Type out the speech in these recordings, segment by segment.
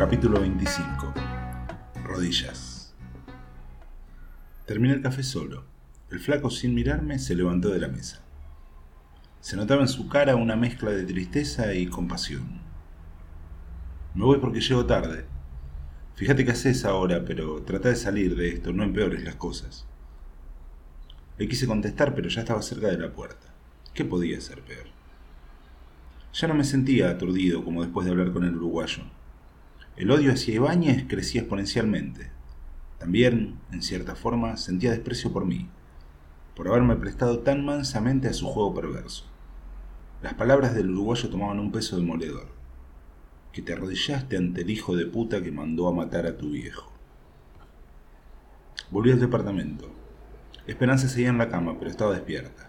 Capítulo 25. Rodillas. Terminé el café solo. El flaco, sin mirarme, se levantó de la mesa. Se notaba en su cara una mezcla de tristeza y compasión. Me voy porque llego tarde. Fíjate qué haces ahora, pero trata de salir de esto, no empeores las cosas. Le quise contestar, pero ya estaba cerca de la puerta. ¿Qué podía ser peor? Ya no me sentía aturdido como después de hablar con el uruguayo. El odio hacia Ibáñez crecía exponencialmente. También, en cierta forma, sentía desprecio por mí, por haberme prestado tan mansamente a su juego perverso. Las palabras del uruguayo tomaban un peso demoledor. Que te arrodillaste ante el hijo de puta que mandó a matar a tu viejo. Volví al departamento. Esperanza seguía en la cama, pero estaba despierta.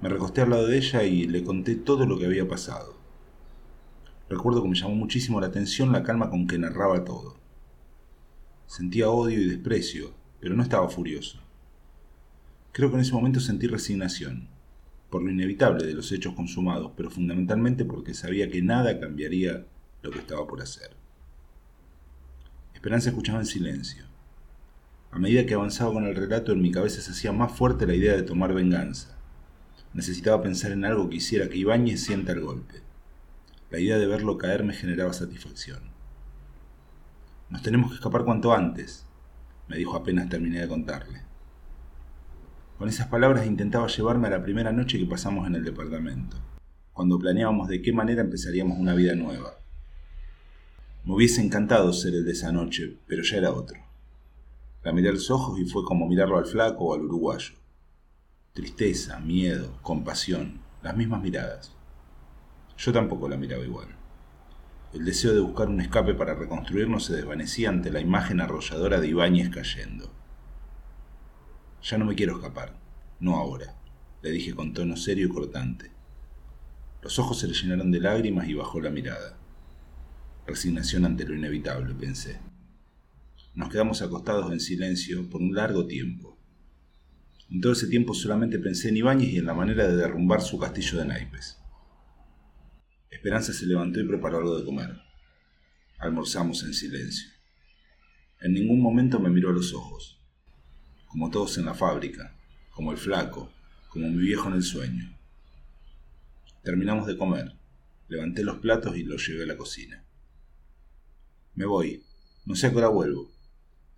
Me recosté al lado de ella y le conté todo lo que había pasado. Recuerdo que me llamó muchísimo la atención la calma con que narraba todo. Sentía odio y desprecio, pero no estaba furioso. Creo que en ese momento sentí resignación, por lo inevitable de los hechos consumados, pero fundamentalmente porque sabía que nada cambiaría lo que estaba por hacer. Esperanza escuchaba en silencio. A medida que avanzaba con el relato, en mi cabeza se hacía más fuerte la idea de tomar venganza. Necesitaba pensar en algo que hiciera que Ibáñez sienta el golpe. La idea de verlo caer me generaba satisfacción. Nos tenemos que escapar cuanto antes, me dijo apenas terminé de contarle. Con esas palabras intentaba llevarme a la primera noche que pasamos en el departamento, cuando planeábamos de qué manera empezaríamos una vida nueva. Me hubiese encantado ser el de esa noche, pero ya era otro. La miré a los ojos y fue como mirarlo al flaco o al uruguayo. Tristeza, miedo, compasión, las mismas miradas. Yo tampoco la miraba igual. El deseo de buscar un escape para reconstruirnos se desvanecía ante la imagen arrolladora de Ibáñez cayendo. Ya no me quiero escapar, no ahora, le dije con tono serio y cortante. Los ojos se le llenaron de lágrimas y bajó la mirada. Resignación ante lo inevitable, pensé. Nos quedamos acostados en silencio por un largo tiempo. En todo ese tiempo solamente pensé en Ibáñez y en la manera de derrumbar su castillo de naipes. Esperanza se levantó y preparó algo de comer. Almorzamos en silencio. En ningún momento me miró a los ojos, como todos en la fábrica, como el flaco, como mi viejo en el sueño. Terminamos de comer. Levanté los platos y los llevé a la cocina. Me voy. No sé a qué hora vuelvo,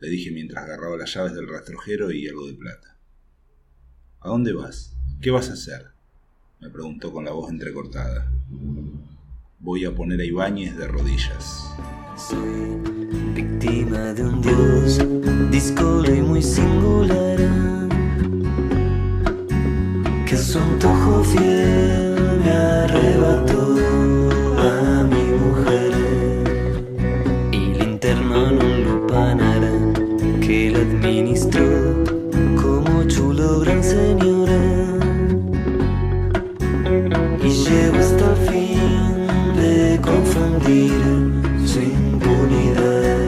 le dije mientras agarraba las llaves del rastrojero y algo de plata. ¿A dónde vas? ¿Qué vas a hacer? Me preguntó con la voz entrecortada. Voy a poner a Ibáñez de rodillas. Soy víctima de un dios discolo y muy singular que su antojo fiel me arrebató a mi mujer. Y le internó en un lupanar que le administró como chulo gran señora llevo hasta el fin de confundir su impunidad.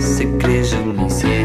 Se creyó omnisciente